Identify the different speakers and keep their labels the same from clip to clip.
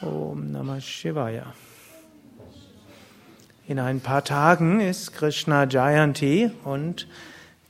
Speaker 1: Om Namah Shivaya. In ein paar Tagen ist Krishna Jayanti und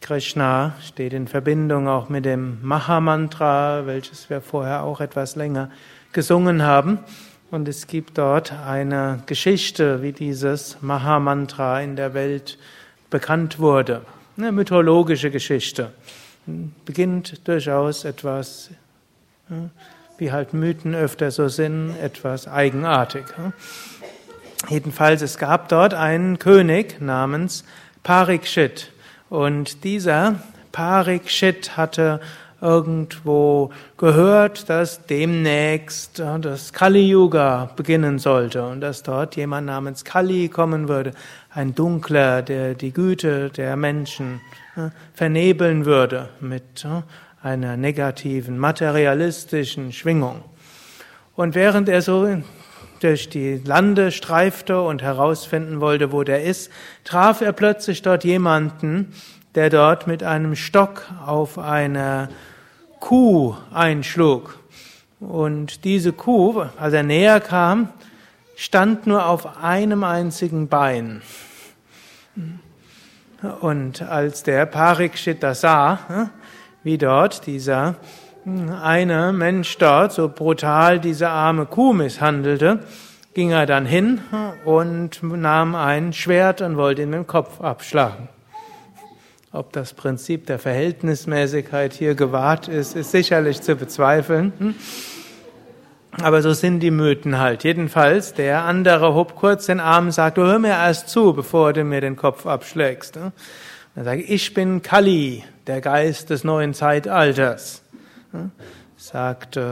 Speaker 1: Krishna steht in Verbindung auch mit dem Mahamantra, welches wir vorher auch etwas länger gesungen haben. Und es gibt dort eine Geschichte, wie dieses Mahamantra in der Welt bekannt wurde. Eine mythologische Geschichte. Beginnt durchaus etwas wie halt Mythen öfter so sind, etwas eigenartig. Jedenfalls, es gab dort einen König namens Parikshit. Und dieser Parikshit hatte irgendwo gehört, dass demnächst das Kali-Yuga beginnen sollte und dass dort jemand namens Kali kommen würde, ein Dunkler, der die Güte der Menschen vernebeln würde mit einer negativen, materialistischen Schwingung. Und während er so durch die Lande streifte und herausfinden wollte, wo der ist, traf er plötzlich dort jemanden, der dort mit einem Stock auf eine Kuh einschlug. Und diese Kuh, als er näher kam, stand nur auf einem einzigen Bein. Und als der Parikshit das sah, wie dort dieser hm, eine Mensch dort so brutal diese arme Kuh misshandelte, ging er dann hin und nahm ein Schwert und wollte ihn den Kopf abschlagen. Ob das Prinzip der Verhältnismäßigkeit hier gewahrt ist, ist sicherlich zu bezweifeln. Hm? Aber so sind die Mythen halt. Jedenfalls, der andere hob kurz den Arm und sagte, hör mir erst zu, bevor du mir den Kopf abschlägst. Hm? Dann sage ich, ich bin Kali, der Geist des neuen Zeitalters. Sagt äh,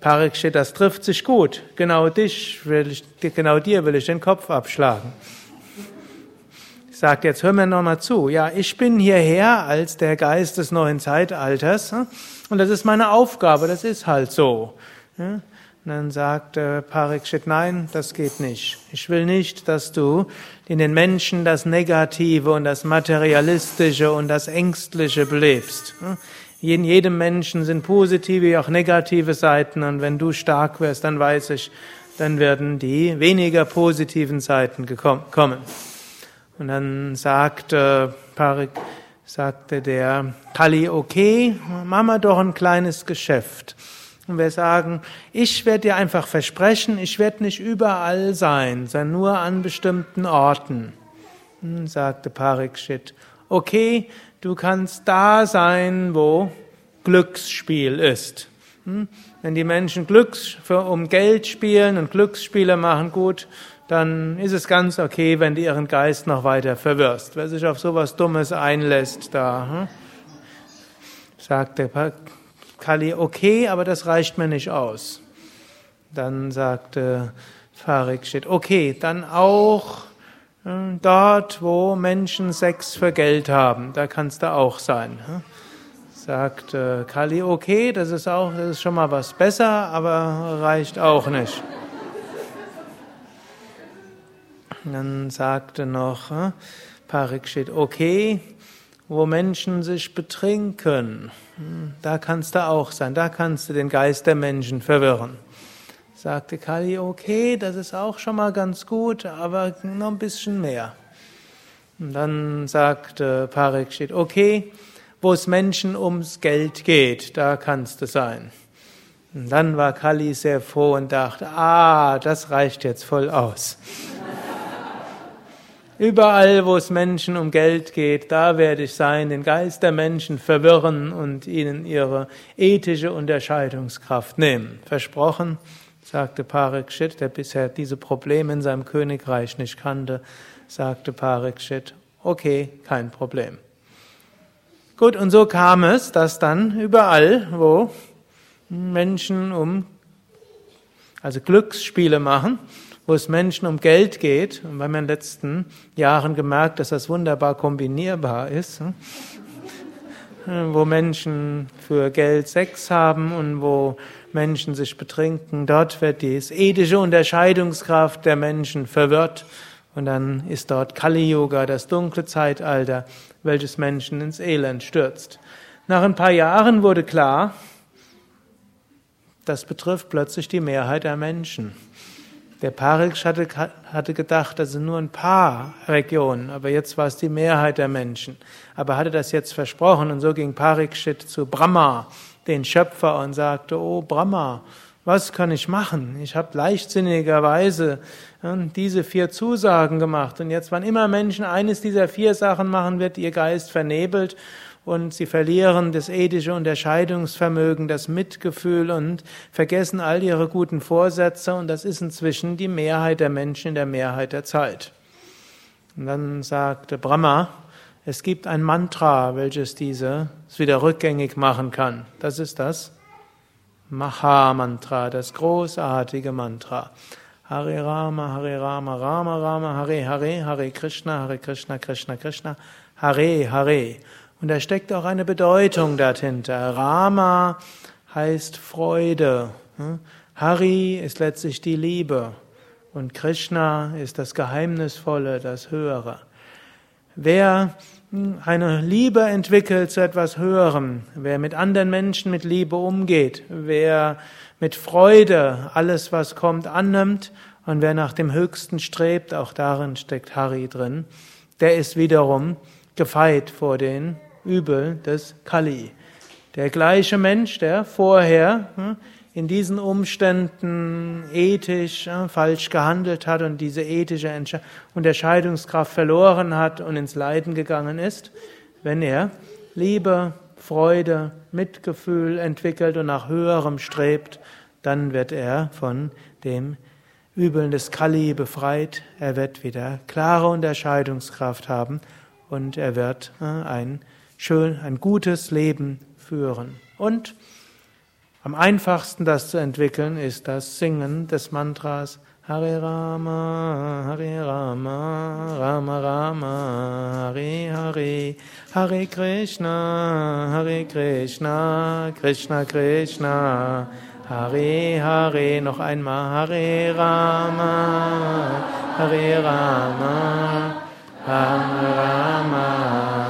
Speaker 1: Parikshit, das trifft sich gut. Genau dich will ich, genau dir will ich den Kopf abschlagen. Sagt jetzt, hör mir nochmal zu. Ja, ich bin hierher als der Geist des neuen Zeitalters und das ist meine Aufgabe. Das ist halt so. Und dann sagt äh, Parikshit, nein, das geht nicht. Ich will nicht, dass du in den Menschen das Negative und das Materialistische und das Ängstliche belebst. In jedem Menschen sind positive, wie auch negative Seiten und wenn du stark wirst, dann weiß ich, dann werden die weniger positiven Seiten kommen. Und dann sagte Parik, sagte der Kali, okay, mach mal doch ein kleines Geschäft. Und wir sagen, ich werde dir einfach versprechen, ich werde nicht überall sein, sondern nur an bestimmten Orten. Hm, sagte Parikshit, okay, du kannst da sein, wo Glücksspiel ist. Hm, wenn die Menschen Glücks für, um Geld spielen und Glücksspiele machen, gut, dann ist es ganz okay, wenn du ihren Geist noch weiter verwirrst. Wer sich auf sowas Dummes einlässt, da, hm, sagt der Kali, okay, aber das reicht mir nicht aus. Dann sagte Farikshit, okay, dann auch äh, dort, wo Menschen Sex für Geld haben, da kannst du auch sein. Hm? Sagt Kali, okay, das ist auch, das ist schon mal was besser, aber reicht auch nicht. Dann sagte noch Parikshit, okay, wo Menschen sich betrinken, hm, da kannst du auch sein, da kannst du den Geist der Menschen verwirren. Sagte Kali, okay, das ist auch schon mal ganz gut, aber noch ein bisschen mehr. Und dann sagte Parikshit, okay, wo es Menschen ums Geld geht, da kannst du sein. Und dann war Kali sehr froh und dachte, ah, das reicht jetzt voll aus. Überall, wo es Menschen um Geld geht, da werde ich sein, den Geist der Menschen verwirren und ihnen ihre ethische Unterscheidungskraft nehmen. Versprochen, sagte Parikshit, der bisher diese Probleme in seinem Königreich nicht kannte, sagte Parikshit, okay, kein Problem. Gut, und so kam es, dass dann überall, wo Menschen um, also Glücksspiele machen, wo es Menschen um Geld geht, und wir haben in den letzten Jahren gemerkt, dass das wunderbar kombinierbar ist, hm, wo Menschen für Geld Sex haben und wo Menschen sich betrinken, dort wird die ethische Unterscheidungskraft der Menschen verwirrt und dann ist dort Kali-Yoga, das dunkle Zeitalter, welches Menschen ins Elend stürzt. Nach ein paar Jahren wurde klar, das betrifft plötzlich die Mehrheit der Menschen. Der Pariksh hatte, hatte gedacht, das sind nur ein paar Regionen, aber jetzt war es die Mehrheit der Menschen. Aber hatte das jetzt versprochen und so ging Parikshit zu Brahma, den Schöpfer, und sagte, oh Brahma, was kann ich machen? Ich habe leichtsinnigerweise diese vier Zusagen gemacht und jetzt, wann immer Menschen eines dieser vier Sachen machen, wird ihr Geist vernebelt und sie verlieren das ethische Unterscheidungsvermögen, das Mitgefühl und vergessen all ihre guten Vorsätze und das ist inzwischen die Mehrheit der Menschen in der Mehrheit der Zeit. Und dann sagte Brahma, es gibt ein Mantra, welches diese wieder rückgängig machen kann. Das ist das Maha-Mantra, das großartige Mantra. Hare Rama, Hare Rama, Rama Rama, Hare Hare, Hare Krishna, Hare Krishna, Krishna Krishna, Hare Hare. Und da steckt auch eine Bedeutung dahinter. Rama heißt Freude. Hm? Hari ist letztlich die Liebe. Und Krishna ist das Geheimnisvolle, das Höhere. Wer hm, eine Liebe entwickelt zu etwas Höherem, wer mit anderen Menschen mit Liebe umgeht, wer mit Freude alles, was kommt, annimmt und wer nach dem Höchsten strebt, auch darin steckt Hari drin, der ist wiederum gefeit vor den Übel des Kali. Der gleiche Mensch, der vorher hm, in diesen Umständen ethisch hm, falsch gehandelt hat und diese ethische Unterscheidungskraft verloren hat und ins Leiden gegangen ist, wenn er Liebe, Freude, Mitgefühl entwickelt und nach höherem strebt, dann wird er von dem Übeln des Kali befreit, er wird wieder klare Unterscheidungskraft haben und er wird hm, ein schön ein gutes Leben führen. Und am einfachsten das zu entwickeln ist das Singen des Mantras Hare Rama, Hare Rama, Rama Rama, Hare Hare, Hare Krishna, Hare Krishna, Krishna Krishna, Hare Hare, noch einmal Hare Rama, Hare Rama, Hare Rama.